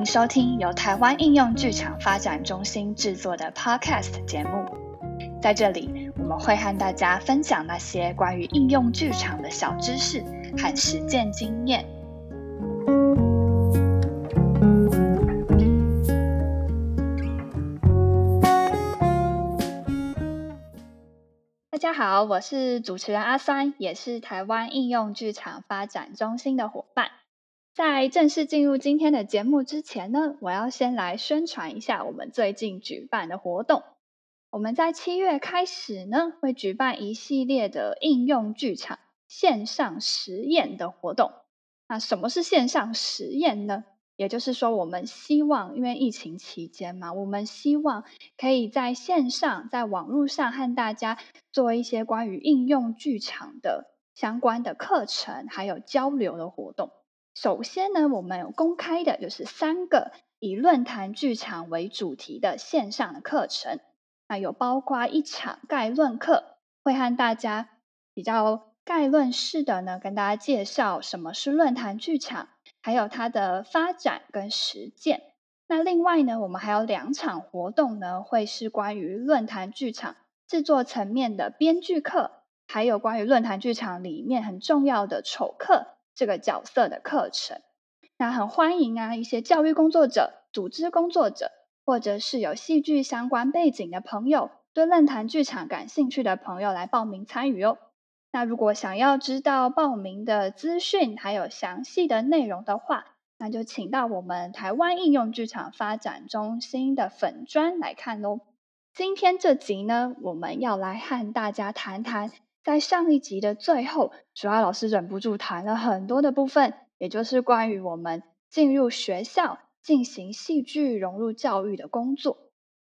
迎收听由台湾应用剧场发展中心制作的 Podcast 节目。在这里，我们会和大家分享那些关于应用剧场的小知识和实践经验。大家好，我是主持人阿三，也是台湾应用剧场发展中心的伙伴。在正式进入今天的节目之前呢，我要先来宣传一下我们最近举办的活动。我们在七月开始呢，会举办一系列的应用剧场线上实验的活动。那什么是线上实验呢？也就是说，我们希望，因为疫情期间嘛，我们希望可以在线上、在网络上和大家做一些关于应用剧场的相关的课程，还有交流的活动。首先呢，我们有公开的，就是三个以论坛剧场为主题的线上的课程。那有包括一场概论课，会和大家比较概论式的呢，跟大家介绍什么是论坛剧场，还有它的发展跟实践。那另外呢，我们还有两场活动呢，会是关于论坛剧场制作层面的编剧课，还有关于论坛剧场里面很重要的丑课。这个角色的课程，那很欢迎啊！一些教育工作者、组织工作者，或者是有戏剧相关背景的朋友，对论坛剧场感兴趣的朋友来报名参与哦。那如果想要知道报名的资讯还有详细的内容的话，那就请到我们台湾应用剧场发展中心的粉专来看喽。今天这集呢，我们要来和大家谈谈。在上一集的最后，主要老师忍不住谈了很多的部分，也就是关于我们进入学校进行戏剧融入教育的工作。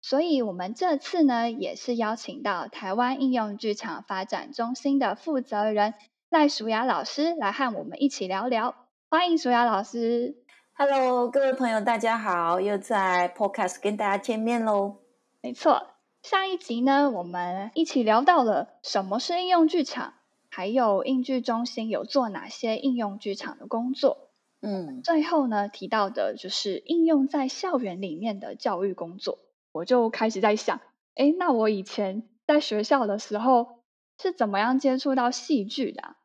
所以，我们这次呢，也是邀请到台湾应用剧场发展中心的负责人赖淑雅老师来和我们一起聊聊。欢迎淑雅老师。Hello，各位朋友，大家好，又在 Podcast 跟大家见面喽。没错。上一集呢，我们一起聊到了什么是应用剧场，还有应剧中心有做哪些应用剧场的工作。嗯，最后呢提到的就是应用在校园里面的教育工作。我就开始在想，哎，那我以前在学校的时候是怎么样接触到戏剧的？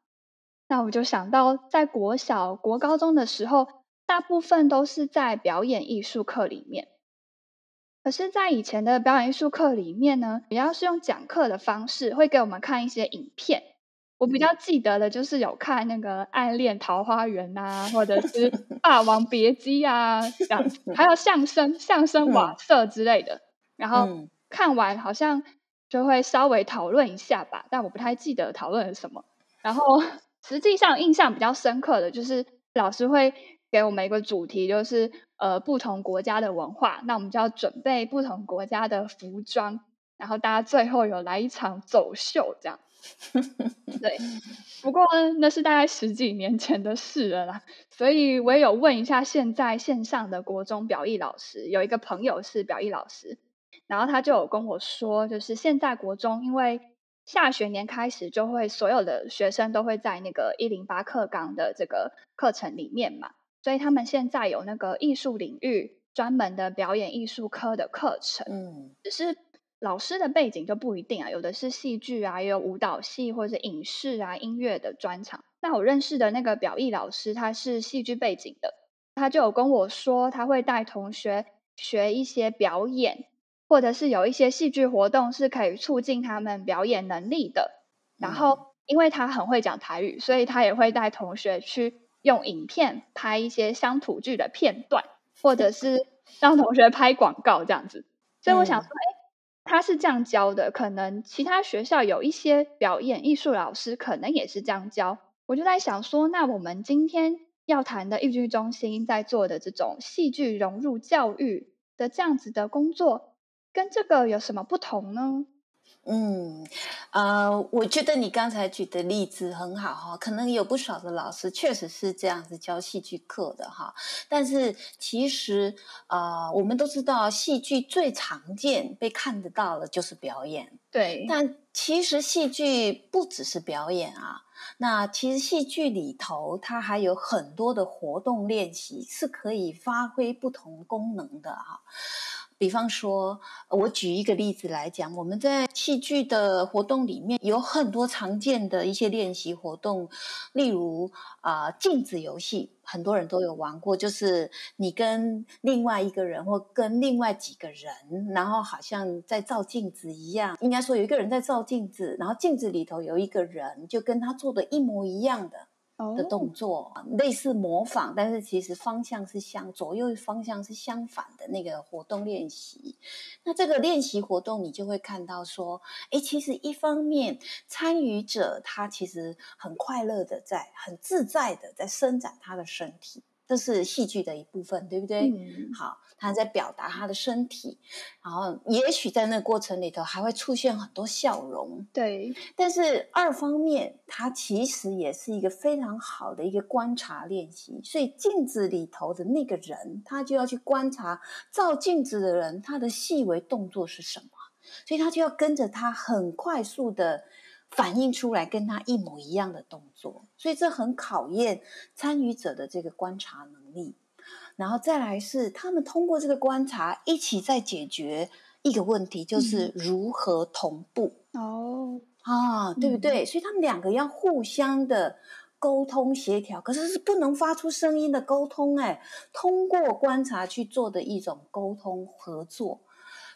那我就想到，在国小、国高中的时候，大部分都是在表演艺术课里面。可是，在以前的表演艺术课里面呢，主要是用讲课的方式，会给我们看一些影片。我比较记得的就是有看那个《暗恋桃花源》啊，或者是《霸王别姬》啊，这样，还有相声、相声瓦舍之类的。然后看完好像就会稍微讨论一下吧，但我不太记得讨论了什么。然后 实际上印象比较深刻的就是老师会。给我们一个主题，就是呃不同国家的文化，那我们就要准备不同国家的服装，然后大家最后有来一场走秀，这样。对，不过那是大概十几年前的事了啦，所以我也有问一下现在线上的国中表艺老师，有一个朋友是表艺老师，然后他就有跟我说，就是现在国中因为下学年开始就会所有的学生都会在那个一零八课纲的这个课程里面嘛。所以他们现在有那个艺术领域专门的表演艺术科的课程，嗯，只是老师的背景就不一定啊，有的是戏剧啊，也有舞蹈系或者影视啊、音乐的专场。那我认识的那个表艺老师，他是戏剧背景的，他就有跟我说，他会带同学学一些表演，或者是有一些戏剧活动是可以促进他们表演能力的。然后，因为他很会讲台语，所以他也会带同学去。用影片拍一些乡土剧的片段，或者是让同学拍广告这样子。所以我想说，哎，他是这样教的，可能其他学校有一些表演艺术老师可能也是这样教。我就在想说，那我们今天要谈的豫剧中心在做的这种戏剧融入教育的这样子的工作，跟这个有什么不同呢？嗯，呃，我觉得你刚才举的例子很好哈，可能有不少的老师确实是这样子教戏剧课的哈。但是其实，呃，我们都知道戏剧最常见被看得到的就是表演，对，但其实戏剧不只是表演啊。那其实戏剧里头，它还有很多的活动练习是可以发挥不同功能的哈。比方说，我举一个例子来讲，我们在戏剧的活动里面有很多常见的一些练习活动，例如啊镜子游戏，很多人都有玩过，就是你跟另外一个人或跟另外几个人，然后好像在照镜子一样，应该说有一个人在照镜子，然后镜子里头有一个人，就跟他做的一模一样的。的动作类似模仿，但是其实方向是相左右方向是相反的那个活动练习。那这个练习活动，你就会看到说，哎，其实一方面参与者他其实很快乐的在很自在的在伸展他的身体。这是戏剧的一部分，对不对？好，他在表达他的身体，然后也许在那个过程里头还会出现很多笑容。对，但是二方面，它其实也是一个非常好的一个观察练习。所以镜子里头的那个人，他就要去观察照镜子的人他的细微动作是什么，所以他就要跟着他很快速的。反映出来跟他一模一样的动作，所以这很考验参与者的这个观察能力。然后再来是他们通过这个观察，一起在解决一个问题，就是如何同步。哦，啊，对不对？所以他们两个要互相的沟通协调，可是是不能发出声音的沟通。哎，通过观察去做的一种沟通合作。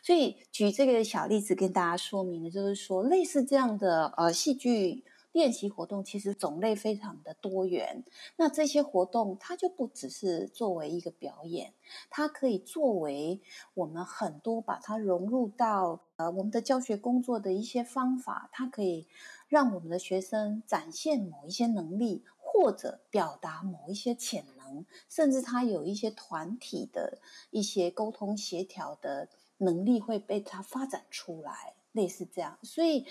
所以举这个小例子跟大家说明的，就是说类似这样的呃戏剧练习活动，其实种类非常的多元。那这些活动它就不只是作为一个表演，它可以作为我们很多把它融入到呃我们的教学工作的一些方法，它可以让我们的学生展现某一些能力，或者表达某一些潜能，甚至他有一些团体的一些沟通协调的。能力会被他发展出来，类似这样。所以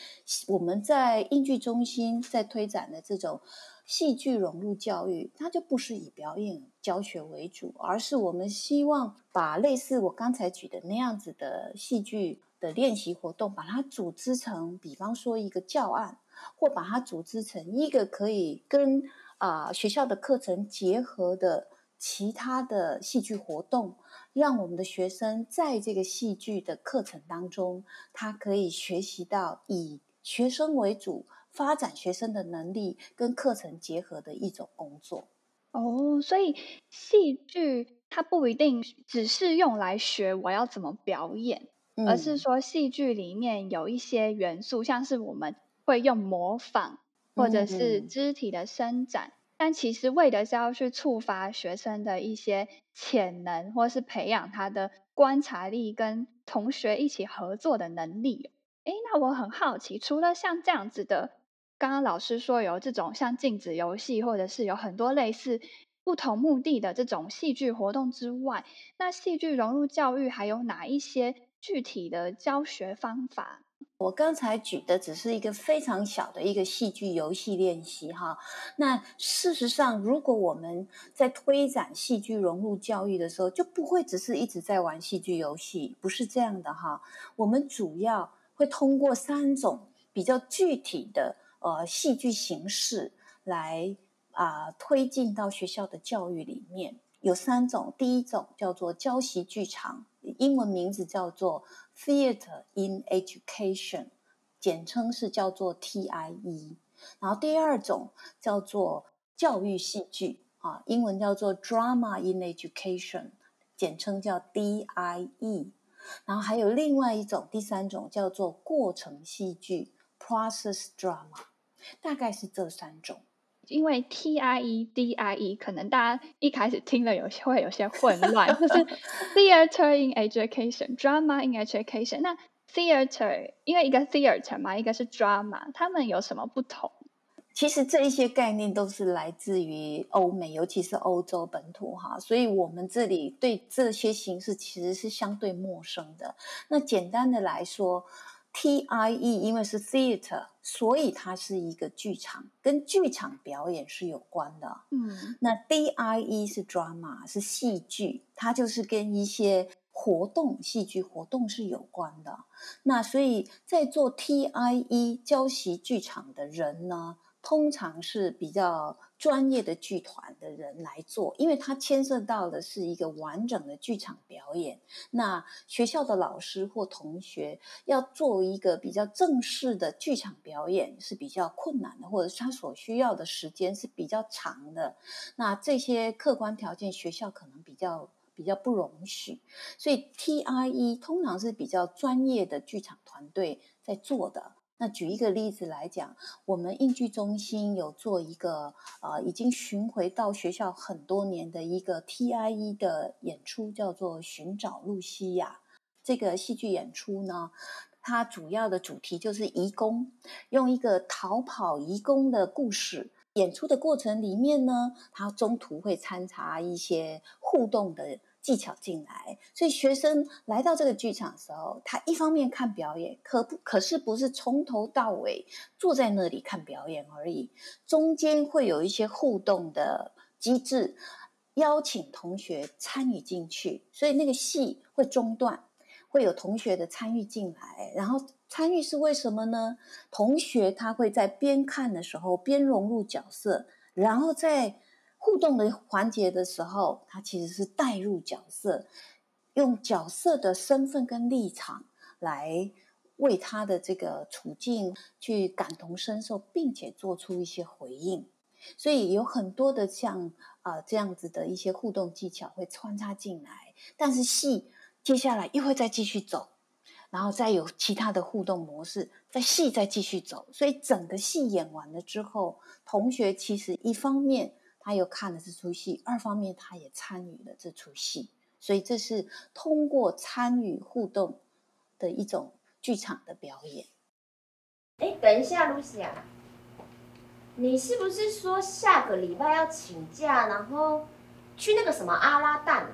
我们在英剧中心在推展的这种戏剧融入教育，它就不是以表演教学为主，而是我们希望把类似我刚才举的那样子的戏剧的练习活动，把它组织成，比方说一个教案，或把它组织成一个可以跟啊学校的课程结合的其他的戏剧活动。让我们的学生在这个戏剧的课程当中，他可以学习到以学生为主，发展学生的能力跟课程结合的一种工作。哦，所以戏剧它不一定只是用来学我要怎么表演，而是说戏剧里面有一些元素，像是我们会用模仿或者是肢体的伸展。但其实为的是要去触发学生的一些潜能，或是培养他的观察力跟同学一起合作的能力。诶，那我很好奇，除了像这样子的，刚刚老师说有这种像镜子游戏，或者是有很多类似不同目的的这种戏剧活动之外，那戏剧融入教育还有哪一些具体的教学方法？我刚才举的只是一个非常小的一个戏剧游戏练习哈。那事实上，如果我们在推展戏剧融入教育的时候，就不会只是一直在玩戏剧游戏，不是这样的哈。我们主要会通过三种比较具体的呃戏剧形式来啊推进到学校的教育里面。有三种，第一种叫做教习剧场，英文名字叫做 Theatre in Education，简称是叫做 TIE。然后第二种叫做教育戏剧，啊，英文叫做 Drama in Education，简称叫 DIE。然后还有另外一种，第三种叫做过程戏剧 Process Drama，大概是这三种。因为 T I E D I E 可能大家一开始听了有些会有些混乱，就是 Theater in Education、Drama in Education。那 Theater 因为一个 Theater 嘛，一个是 Drama，他们有什么不同？其实这一些概念都是来自于欧美，尤其是欧洲本土哈，所以我们这里对这些形式其实是相对陌生的。那简单的来说。T I E 因为是 theater，所以它是一个剧场，跟剧场表演是有关的。嗯，那 D I E 是 drama，是戏剧，它就是跟一些活动戏剧活动是有关的。那所以在做 TIE 教习剧场的人呢，通常是比较专业的剧团的人来做，因为它牵涉到的是一个完整的剧场表演。那学校的老师或同学要做一个比较正式的剧场表演是比较困难的，或者他所需要的时间是比较长的。那这些客观条件，学校可能比较。比较不容许，所以 TIE 通常是比较专业的剧场团队在做的。那举一个例子来讲，我们应剧中心有做一个呃，已经巡回到学校很多年的一个 TIE 的演出，叫做《寻找露西亚》。这个戏剧演出呢，它主要的主题就是移工，用一个逃跑移工的故事。演出的过程里面呢，它中途会参插一些互动的技巧进来，所以学生来到这个剧场的时候，他一方面看表演，可不可是不是从头到尾坐在那里看表演而已，中间会有一些互动的机制，邀请同学参与进去，所以那个戏会中断，会有同学的参与进来，然后。参与是为什么呢？同学他会在边看的时候边融入角色，然后在 互动的环节的时候，他其实是带入角色，用角色的身份跟立场来为他的这个处境去感同身受，并且做出一些回应。所以有很多的像啊这样子的一些互动技巧会穿插进来，但是戏接下来又会再继续走。然后再有其他的互动模式，在戏再继续走，所以整个戏演完了之后，同学其实一方面他又看了这出戏，二方面他也参与了这出戏，所以这是通过参与互动的一种剧场的表演。哎，等一下，露西啊，你是不是说下个礼拜要请假，然后去那个什么阿拉旦？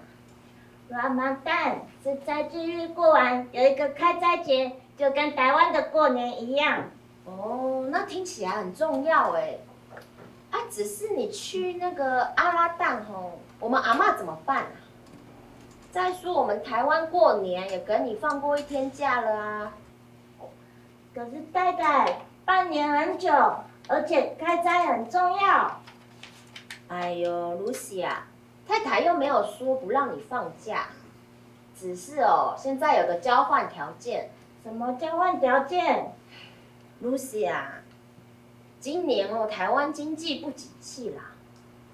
阿拉旦是斋祭日过完有一个开斋节，就跟台湾的过年一样。哦，那听起来很重要哎。啊，只是你去那个阿拉旦吼，我们阿妈怎么办啊？再说我们台湾过年也给你放过一天假了啊。可是太太，半年很久，而且开斋很重要。哎呦，露西啊。太太又没有说不让你放假，只是哦，现在有个交换条件。什么交换条件？Lucy 啊，今年哦，台湾经济不景气啦，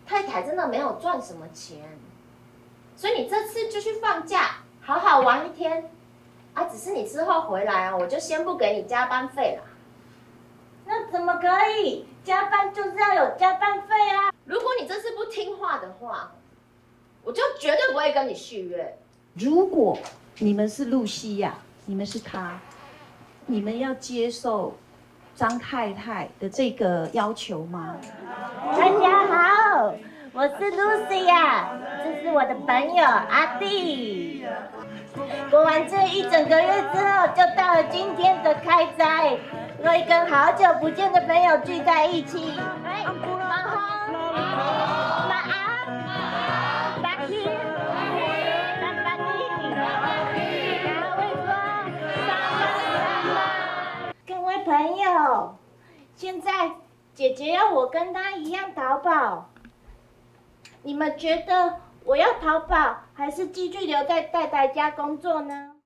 太太真的没有赚什么钱，所以你这次就去放假，好好玩一天。啊，只是你之后回来啊，我就先不给你加班费了。那怎么可以？加班就是要有加班费啊！如果你这次不听话的话。我就绝对不会跟你续约。如果你们是露西亚，你们是他，你们要接受张太太的这个要求吗？大家好，我是 Lucy 呀，这是我的朋友阿弟。过完这一整个月之后，就到了今天的开斋，可以跟好久不见的朋友聚在一起。朋友，现在姐姐要我跟她一样淘宝，你们觉得我要淘宝，还是继续留在戴戴家工作呢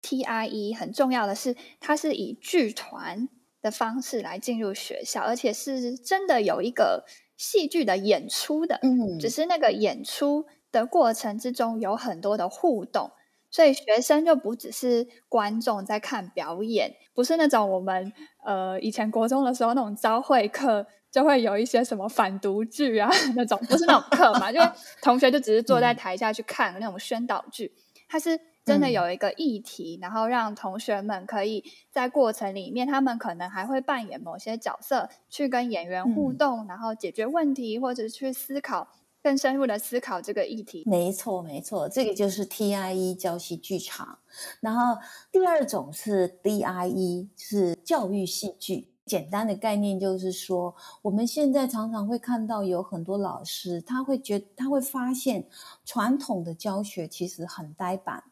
？TIE 很重要的是，它是以剧团的方式来进入学校，而且是真的有一个戏剧的演出的。嗯，只是那个演出的过程之中有很多的互动。所以学生就不只是观众在看表演，不是那种我们呃以前国中的时候那种招会课，就会有一些什么反读剧啊 那种，不是那种课嘛，就同学就只是坐在台下去看那种宣导剧，它是真的有一个议题，然后让同学们可以在过程里面，他们可能还会扮演某些角色，去跟演员互动，然后解决问题或者去思考。更深入的思考这个议题，没错没错，这个就是 TIE 教戏剧场。然后第二种是 DIE，是教育戏剧。简单的概念就是说，我们现在常常会看到有很多老师，他会觉他会发现传统的教学其实很呆板、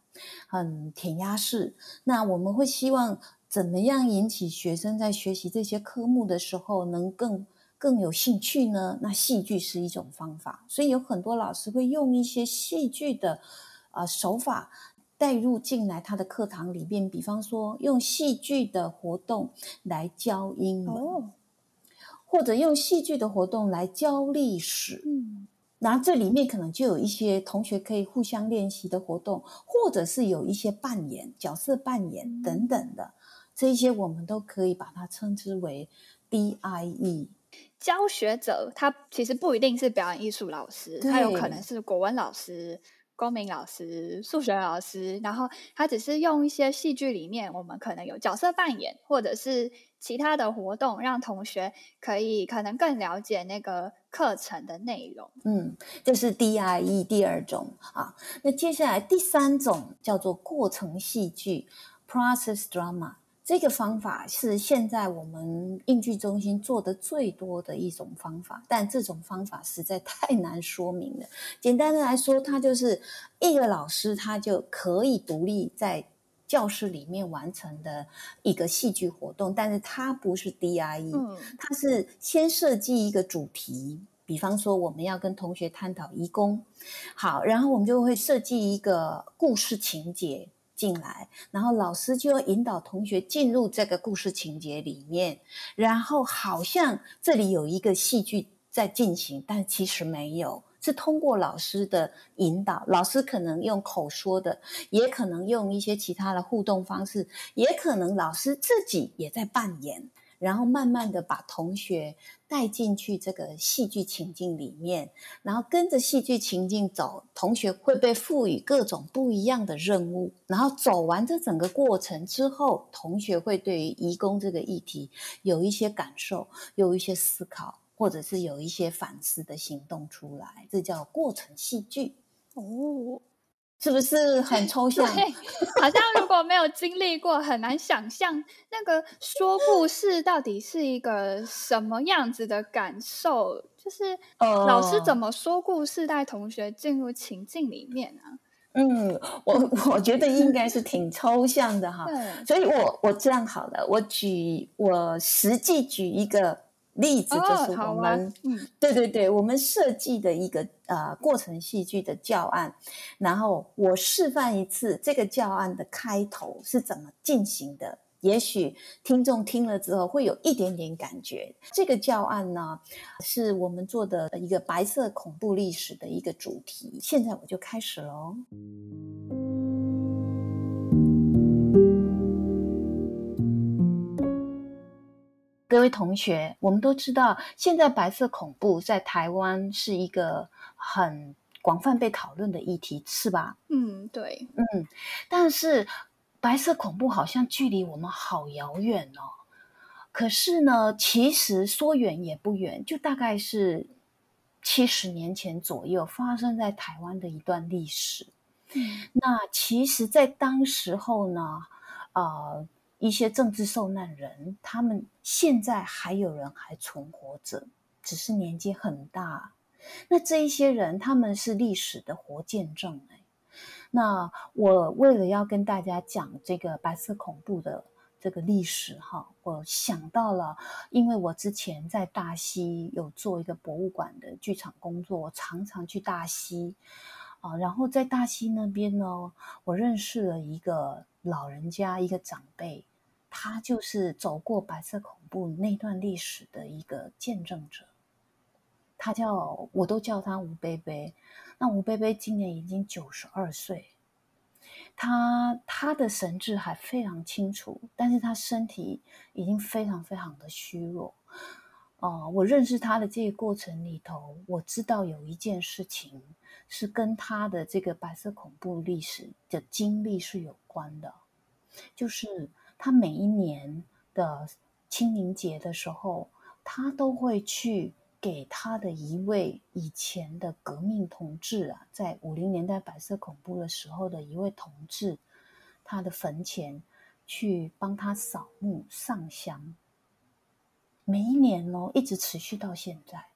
很填鸭式。那我们会希望怎么样引起学生在学习这些科目的时候能更更有兴趣呢？那戏剧是一种方法，所以有很多老师会用一些戏剧的呃手法。带入进来他的课堂里边，比方说用戏剧的活动来教英文，或者用戏剧的活动来教历史。嗯，那这里面可能就有一些同学可以互相练习的活动，或者是有一些扮演角色扮演等等的，这一些我们都可以把它称之为 DIE 教学者。他其实不一定是表演艺术老师，他有可能是国文老师。公民老师、数学老师，然后他只是用一些戏剧里面，我们可能有角色扮演，或者是其他的活动，让同学可以可能更了解那个课程的内容。嗯，这是 DIE 第二种啊。那接下来第三种叫做过程戏剧 （Process Drama）。这个方法是现在我们应剧中心做的最多的一种方法，但这种方法实在太 难说明了。简单的来说，它就是一个老师他就可以独立在教室里面完成的一个戏剧活动，但是它不是 DIE，它是先设计一个主题，比方说我们要跟同学探讨移工，好，然后我们就会设计一个故事情节。进来，然后老师就要引导同学进入这个故事情节里面，然后好像这里有一个戏剧在进行，但其实没有，是通过老师的引导，老师可能用口说的，也可能用一些其他的互动方式，也可能老师自己也在扮演。然后慢慢的把同学带进去这个戏剧情境里面，然后跟着戏剧情境走，同学会被赋予各种不一样的任务。然后走完这整个过程之后，同学会对于移工这个议题有一些感受，有一些思考，或者是有一些反思的行动出来。这叫过程戏剧哦。是不是很抽象？对，好像如果没有经历过，很难想象那个说故事到底是一个什么样子的感受。就是老师怎么说故事，带同学进入情境里面呢？嗯，我 我觉得应该是挺抽象的哈。所以我我这样好了，我举我实际举一个。例子就是我们，嗯，对对对，我们设计的一个呃过程戏剧的教案，然后我示范一次这个教案的开头是怎么进行的，也许听众听了之后会有一点点感觉。这个教案呢，是我们做的一个白色恐怖历史的一个主题。现在我就开始喽。各位同学，我们都知道，现在白色恐怖在台湾是一个很广泛被讨论的议题，是吧？嗯，对，嗯。但是白色恐怖好像距离我们好遥远哦。可是呢，其实说远也不远，就大概是七十年前左右发生在台湾的一段历史。嗯，那其实，在当时候呢，啊。一些政治受难人，他们现在还有人还存活着，只是年纪很大。那这一些人，他们是历史的活见证哎。那我为了要跟大家讲这个白色恐怖的这个历史哈，我想到了，因为我之前在大溪有做一个博物馆的剧场工作，我常常去大溪啊，然后在大溪那边呢，我认识了一个老人家，一个长辈。他就是走过白色恐怖那段历史的一个见证者，他叫我都叫他吴贝贝。那吴贝贝今年已经九十二岁，他他的神志还非常清楚，但是他身体已经非常非常的虚弱。哦，我认识他的这个过程里头，我知道有一件事情是跟他的这个白色恐怖历史的经历是有关的，就是。他每一年的清明节的时候，他都会去给他的一位以前的革命同志啊，在五零年代白色恐怖的时候的一位同志，他的坟前去帮他扫墓上香。每一年哦，一直持续到现在。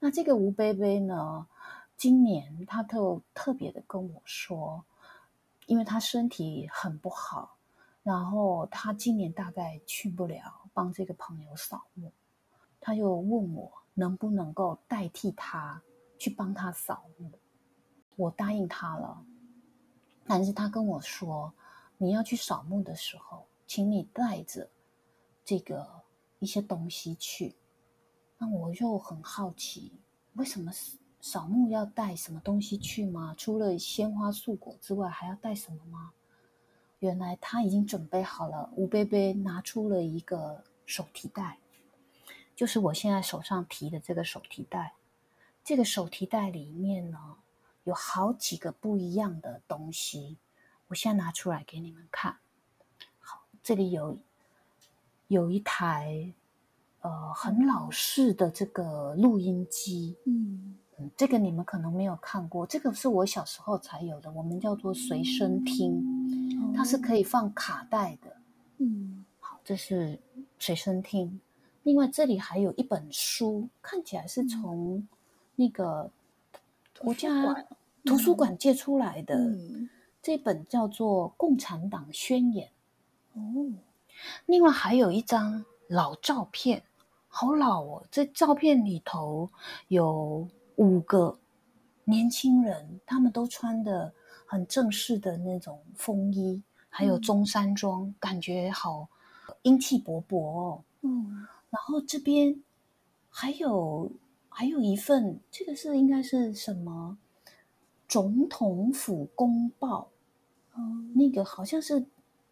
那这个吴贝贝呢，今年他特特别的跟我说，因为他身体很不好，然后他今年大概去不了帮这个朋友扫墓，他又问我能不能够代替他去帮他扫墓，我答应他了。但是他跟我说，你要去扫墓的时候，请你带着这个一些东西去。那我就很好奇，为什么扫墓要带什么东西去吗？除了鲜花素果之外，还要带什么吗？原来他已经准备好了。吴贝贝拿出了一个手提袋，就是我现在手上提的这个手提袋。这个手提袋里面呢，有好几个不一样的东西。我现在拿出来给你们看。好，这里有有一台。呃，很老式的这个录音机，嗯嗯，这个你们可能没有看过，这个是我小时候才有的，我们叫做随身听，它是可以放卡带的，嗯，好，这是随身听。另外这里还有一本书，看起来是从那个国家图书馆借出来的，这本叫做《共产党宣言》。哦，另外还有一张老照片。好老哦！这照片里头有五个年轻人，他们都穿的很正式的那种风衣，还有中山装，感觉好英气勃勃哦。嗯，然后这边还有还有一份，这个是应该是什么？总统府公报。哦，那个好像是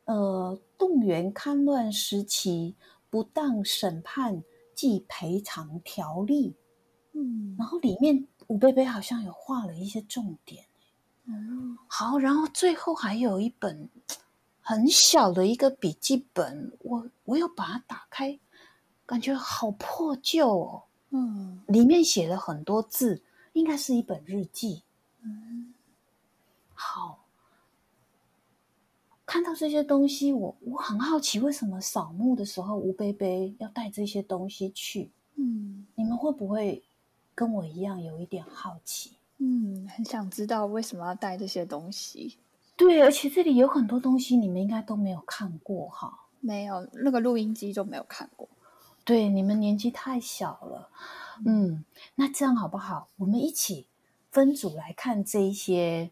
呃，动员戡乱时期不当审判。及赔偿条例，嗯，然后里面吴贝贝好像有画了一些重点，嗯，好，然后最后还有一本很小的一个笔记本，我我有把它打开，感觉好破旧哦，嗯，里面写了很多字，应该是一本日记，嗯，好。看到这些东西，我我很好奇，为什么扫墓的时候吴贝贝要带这些东西去？嗯，你们会不会跟我一样有一点好奇？嗯，很想知道为什么要带这些东西。对，而且这里有很多东西，你们应该都没有看过哈。没有，那个录音机就没有看过。对，你们年纪太小了。嗯，那这样好不好？我们一起分组来看这一些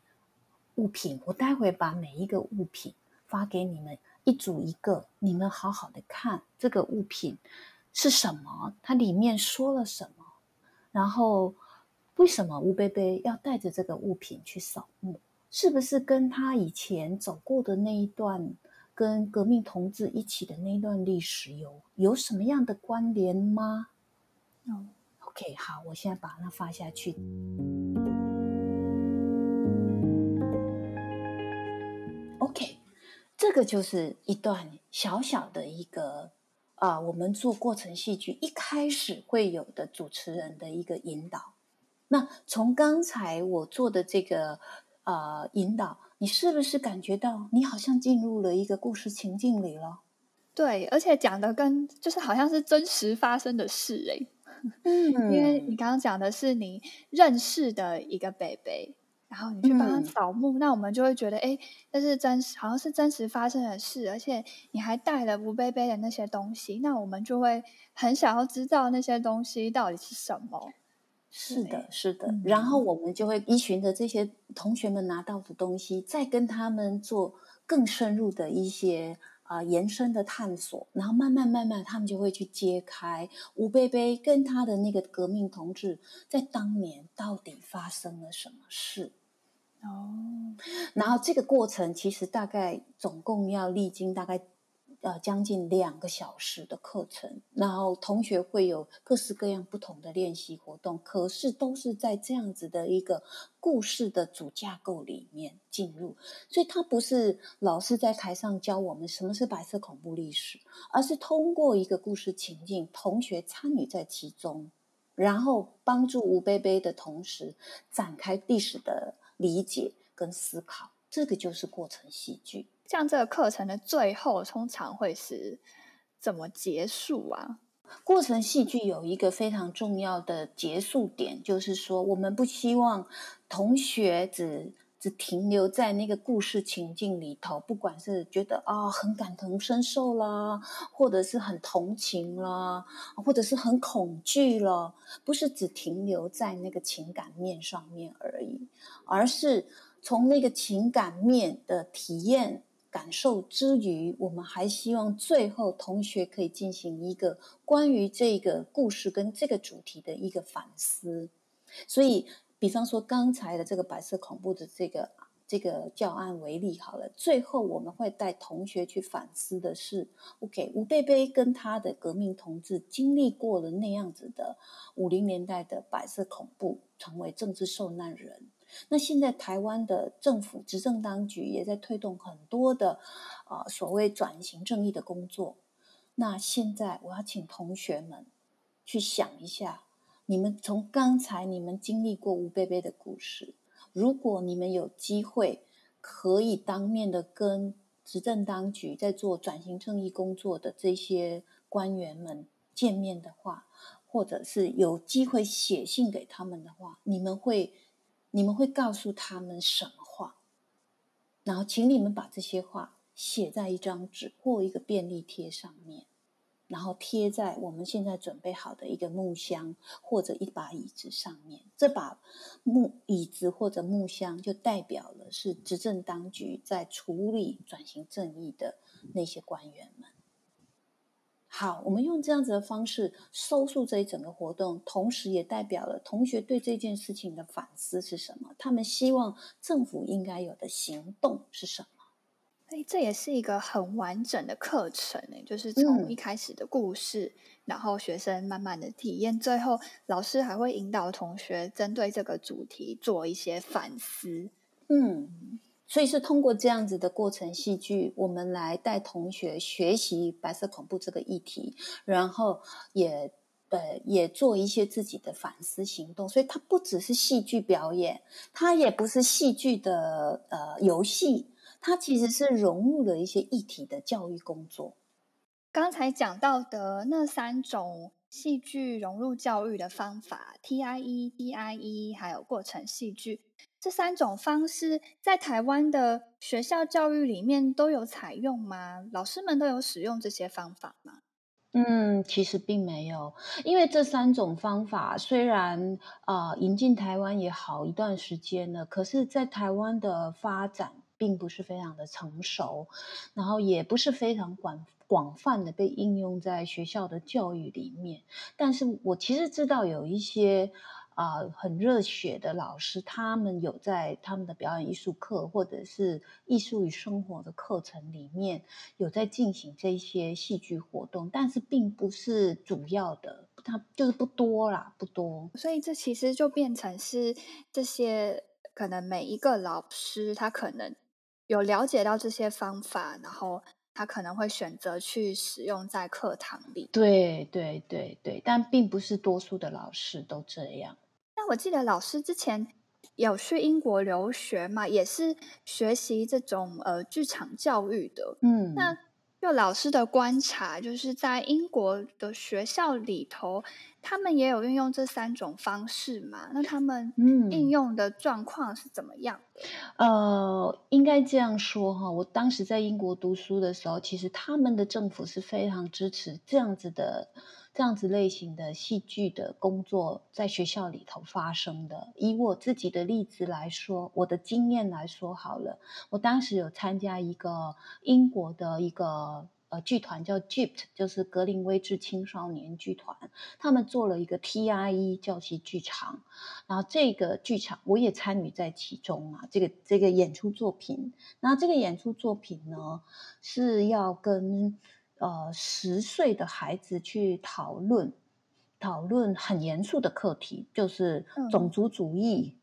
物品。我待会把每一个物品。发给你们一组一个，你们好好的看这个物品是什么，它里面说了什么，然后为什么吴贝贝要带着这个物品去扫墓？是不是跟他以前走过的那一段，跟革命同志一起的那一段历史有有什么样的关联吗？哦，OK，好，我现在把它发下去。OK，这个就是一段小小的一个啊，我们做过程戏剧一开始会有的主持人的一个引导。那从刚才我做的这个呃引导，你是不是感觉到你好像进入了一个故事情境里了？对，而且讲的跟就是好像是真实发生的事哎。嗯，因为你刚刚讲的是你认识的一个北北。然后你去帮他扫墓，那我们就会觉得，哎，这是真实，好像是真实发生的事，而且你还带了吴贝贝的那些东西，那我们就会很想要知道那些东西到底是什么。是的，是的。然后我们就会依循着这些同学们拿到的东西，再跟他们做更深入的一些。啊，延伸的探索，然后慢慢慢慢，他们就会去揭开吴贝贝跟他的那个革命同志在当年到底发生了什么事。哦，然后这个过程其实大概总共要历经大概。呃，将近两个小时的课程，然后同学会有各式各样不同的练习活动，可是都是在这样子的一个故事的主架构里面进入，所以他不是老师在台上教我们什么是白色恐怖历史，而是通过一个故事情境，同学参与在其中，然后帮助吴贝贝的同时展开历史的理解跟思考，这个就是过程戏剧。像这个课程的最后通常会是怎么结束啊？过程戏剧有一个非常重要的结束点，就是说，我们不希望同学只只停留在那个故事情境里头，不管是觉得啊很感同身受啦，或者是很同情啦，或者是很恐惧了，不是只停留在那个情感面上面而已，而是从那个情感面的体验。感受之余，我们还希望最后同学可以进行一个关于这个故事跟这个主题的一个反思。所以，比方说刚才的这个白色恐怖的这个这个教案为例，好了，最后我们会带同学去反思的是：OK，吴贝贝跟他的革命同志经历过了那样子的五零年代的白色恐怖，成为政治受难人。那现在台湾的政府执政当局也在推动很多的，啊所谓转型正义的工作。那现在我要请同学们去想一下，你们从刚才你们经历过吴贝贝的故事，如果你们有机会可以当面的跟执政当局在做转型正义工作的这些官员们见面的话，或者是有机会写信给他们的话，你们会。你们会告诉他们什么话？然后，请你们把这些话写在一张纸或一个便利贴上面，然后贴在我们现在准备好的一个木箱或者一把椅子上面。这把木椅子或者木箱就代表了是执政当局在处理转型正义的那些官员们。好，我们用这样子的方式收束这一整个活动，同时也代表了同学对这件事情的反思是什么？他们希望政府应该有的行动是什么？哎，这也是一个很完整的课程诶，就是从一开始的故事，然后学生慢慢的体验，最后老师还会引导同学针对这个主题做一些反思。嗯。所以是通过这样子的过程戏剧，我们来带同学学习白色恐怖这个议题，然后也呃也做一些自己的反思行动。所以它不只是戏剧表演，它也不是戏剧的呃游戏，它其实是融入了一些议题的教育工作。刚才讲到的那三种戏剧融入教育的方法，TIE、DIE，还有过程戏剧。这三种方式在台湾的学校教育里面都有采用吗？老师们都有使用这些方法吗？嗯，其实并没有，因为这三种方法虽然啊引进台湾也好一段时间了，可是，在台湾的发展并不是非常的成熟，然后也不是非常广广泛的被应用在学校的教育里面。但是我其实知道有一些。啊，很热血的老师，他们有在他们的表演艺术课或者是艺术与生活的课程里面有在进行这些戏剧活动，但是并不是主要的，它就是不多啦，不多。所以这其实就变成是这些可能每一个老师他可能有了解到这些方法，然后他可能会选择去使用在课堂里。对对对对，但并不是多数的老师都这样。那我记得老师之前有去英国留学嘛，也是学习这种呃剧场教育的。嗯，那就老师的观察，就是在英国的学校里头，他们也有运用这三种方式嘛？那他们应用的状况是怎么样？呃，应该这样说哈，我当时在英国读书的时候，其实他们的政府是非常支持这样子的。这样子类型的戏剧的工作在学校里头发生的，以我自己的例子来说，我的经验来说好了，我当时有参加一个英国的一个呃剧团叫 Gypt，就是格林威治青少年剧团，他们做了一个 TIE 教习剧场，然后这个剧场我也参与在其中啊，这个这个演出作品，那这个演出作品呢是要跟。呃，十岁的孩子去讨论讨论很严肃的课题，就是种族主义、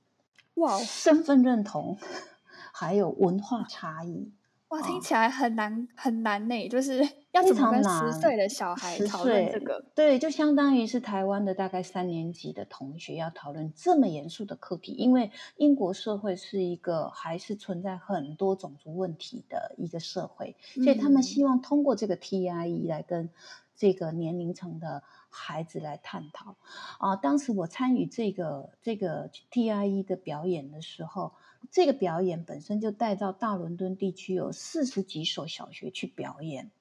哇，身份认同，还有文化差异。哇，听起来很难很难呢，就是要怎么跟十岁的小孩讨论这个？对，就相当于是台湾的大概三年级的同学要讨论这么严肃的课题，因为英国社会是一个还是存在很多种族问题的一个社会，所以他们希望通过这个 TIE 来跟这个年龄层的孩子来探讨。啊，当时我参与这个这个 TIE 的表演的时候，这个表演本身就带到大伦敦地区有四十几所小学去表演，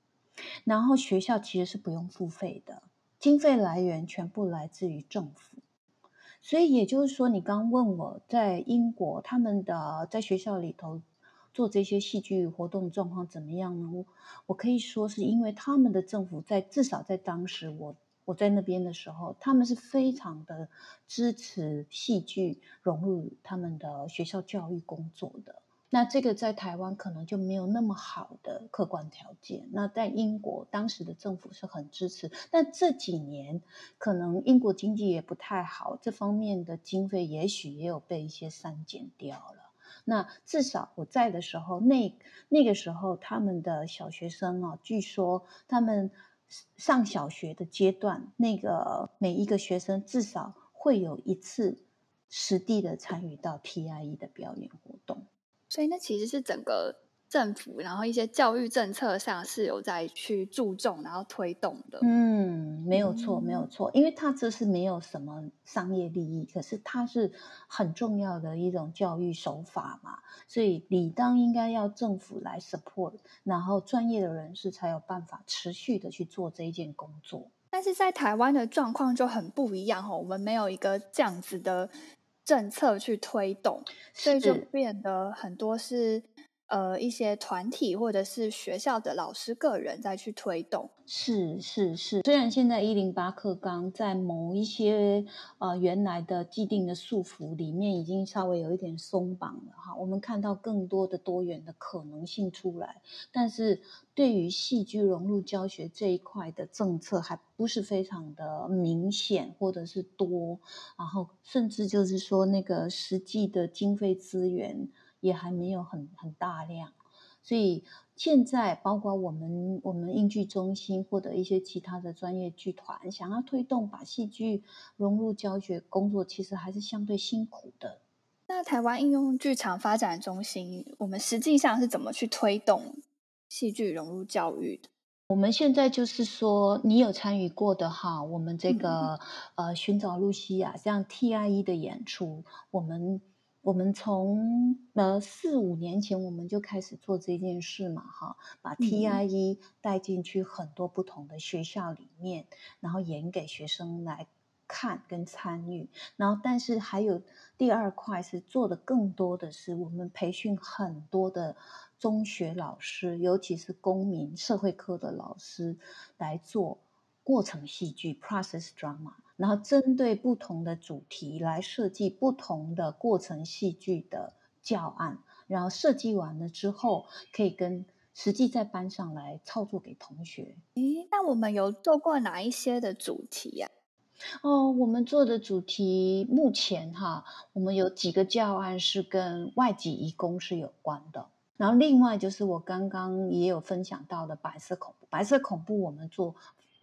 然后学校其实是不用付费的，经费来源全部来自于政府。所以也就是说，你刚问我在英国他们的在学校里头做这些戏剧活动状况怎么样呢？我我可以说是因为他们的政府在至少在当时我我在那边的时候，他们是非常的支持戏剧融入他们的学校教育工作的。那这个在台湾可能就没有那么好的客观条件。那在英国，当时的政府是很支持，但这几年可能英国经济也不太好，这方面的经费也许也有被一些删减掉了。那至少我在的时候，那那个时候他们的小学生啊，据说他们上小学的阶段，那个每一个学生至少会有一次实地的参与到 PIE 的表演活动。所以那其实是整个政府，然后一些教育政策上是有在去注重，然后推动的。嗯，没有错，没有错，因为它这是没有什么商业利益，可是它是很重要的一种教育手法嘛，所以理当应该要政府来 support，然后专业的人士才有办法持续的去做这一件工作。但是在台湾的状况就很不一样哦，我们没有一个这样子的。政策去推动，所以就变得很多是呃一些团体或者是学校的老师个人再去推动。是是是，虽然现在一零八课纲在某一些呃原来的既定的束缚里面已经稍微有一点松绑了哈，我们看到更多的多元的可能性出来，但是。对于戏剧融入教学这一块的政策还不是非常的明显，或者是多，然后甚至就是说那个实际的经费资源也还没有很很大量，所以现在包括我们我们英剧中心或者一些其他的专业剧团想要推动把戏剧融入教学工作，其实还是相对辛苦的。那台湾应用剧场发展中心，我们实际上是怎么去推动？戏剧融入教育的，我们现在就是说，你有参与过的哈，我们这个呃寻找露西亚这样 TIE 的演出，我们我们从呃四五年前我们就开始做这件事嘛哈，把 TIE 带进去很多不同的学校里面，然后演给学生来看跟参与，然后但是还有第二块是做的更多的是我们培训很多的。中学老师，尤其是公民社会科的老师来做过程戏剧 （process drama），然后针对不同的主题来设计不同的过程戏剧的教案，然后设计完了之后，可以跟实际在班上来操作给同学。咦，那我们有做过哪一些的主题呀？哦，我们做的主题目前哈，我们有几个教案是跟外籍移工是有关的。然后另外就是我刚刚也有分享到的白色恐怖，白色恐怖我们做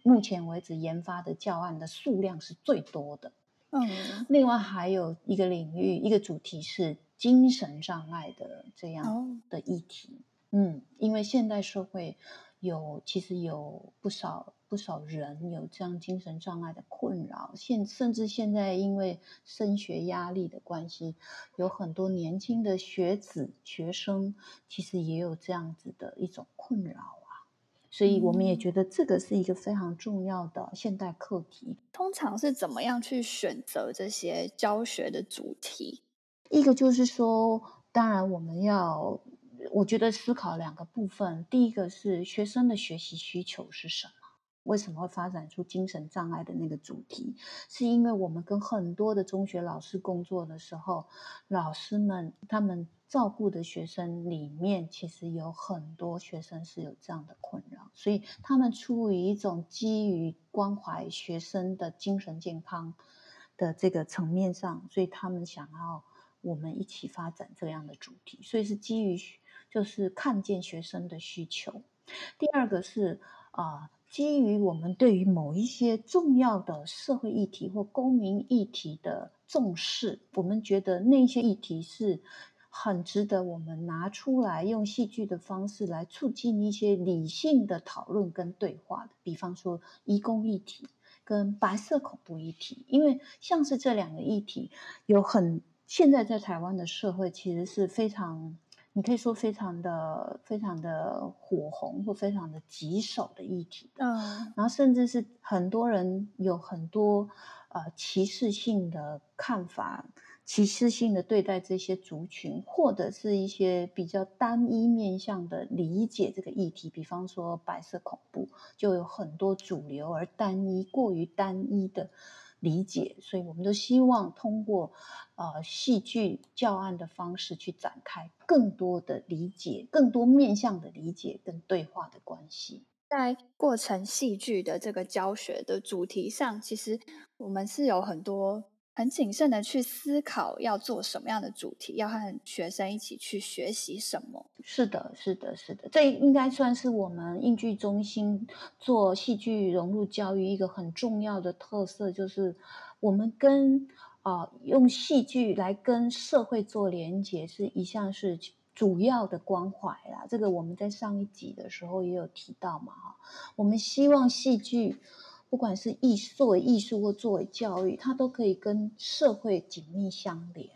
目前为止研发的教案的数量是最多的。嗯，另外还有一个领域，一个主题是精神障碍的这样的议题。嗯，因为现代社会有其实有不少。不少人有这样精神障碍的困扰，现甚至现在因为升学压力的关系，有很多年轻的学子学生其实也有这样子的一种困扰啊，所以我们也觉得这个是一个非常重要的现代课题。通常是怎么样去选择这些教学的主题？一个就是说，当然我们要，我觉得思考两个部分，第一个是学生的学习需求是什么。为什么会发展出精神障碍的那个主题？是因为我们跟很多的中学老师工作的时候，老师们他们照顾的学生里面，其实有很多学生是有这样的困扰，所以他们出于一种基于关怀学生的精神健康的这个层面上，所以他们想要我们一起发展这样的主题，所以是基于就是看见学生的需求。第二个是啊。基于我们对于某一些重要的社会议题或公民议题的重视，我们觉得那些议题是很值得我们拿出来用戏剧的方式来促进一些理性的讨论跟对话的。比方说，移工议题跟白色恐怖议题，因为像是这两个议题，有很现在在台湾的社会其实是非常。你可以说非常的、非常的火红或非常的棘手的议题，嗯，然后甚至是很多人有很多呃歧视性的看法，歧视性的对待这些族群，或者是一些比较单一面向的理解这个议题，比方说白色恐怖，就有很多主流而单一、过于单一的。理解，所以我们都希望通过呃戏剧教案的方式去展开更多的理解，更多面向的理解跟对话的关系。在过程戏剧的这个教学的主题上，其实我们是有很多。很谨慎的去思考要做什么样的主题，要和学生一起去学习什么。是的，是的，是的，这应该算是我们应剧中心做戏剧融入教育一个很重要的特色，就是我们跟啊用戏剧来跟社会做连接，是一项是主要的关怀啦。这个我们在上一集的时候也有提到嘛，哈，我们希望戏剧。不管是艺作为艺术或作为教育，它都可以跟社会紧密相连。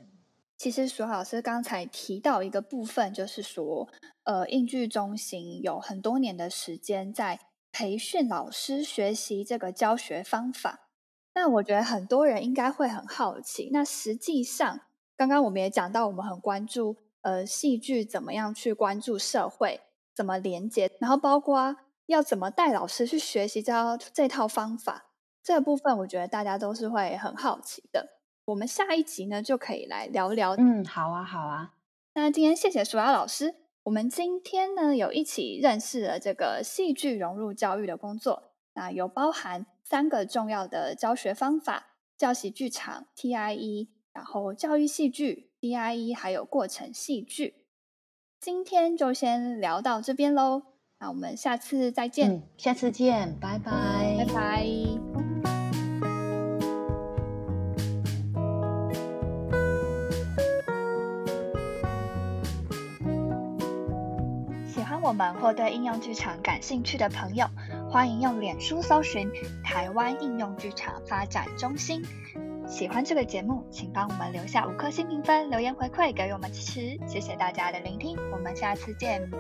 其实，苏老师刚才提到一个部分，就是说，呃，应剧中心有很多年的时间在培训老师学习这个教学方法。那我觉得很多人应该会很好奇，那实际上，刚刚我们也讲到，我们很关注，呃，戏剧怎么样去关注社会，怎么连接，然后包括。要怎么带老师去学习这套这套方法？这个部分我觉得大家都是会很好奇的。我们下一集呢就可以来聊聊。嗯，好啊，好啊。那今天谢谢舒雅老师。我们今天呢有一起认识了这个戏剧融入教育的工作，那有包含三个重要的教学方法：教习剧场 （TIE），然后教育戏剧 （DIE），还有过程戏剧。今天就先聊到这边喽。那我们下次再见，下次见，拜拜，拜拜。喜欢我们或对应用剧场感兴趣的朋友，欢迎用脸书搜寻“台湾应用剧场发展中心”。喜欢这个节目，请帮我们留下五颗星评分，留言回馈给我们支持。谢谢大家的聆听，我们下次见。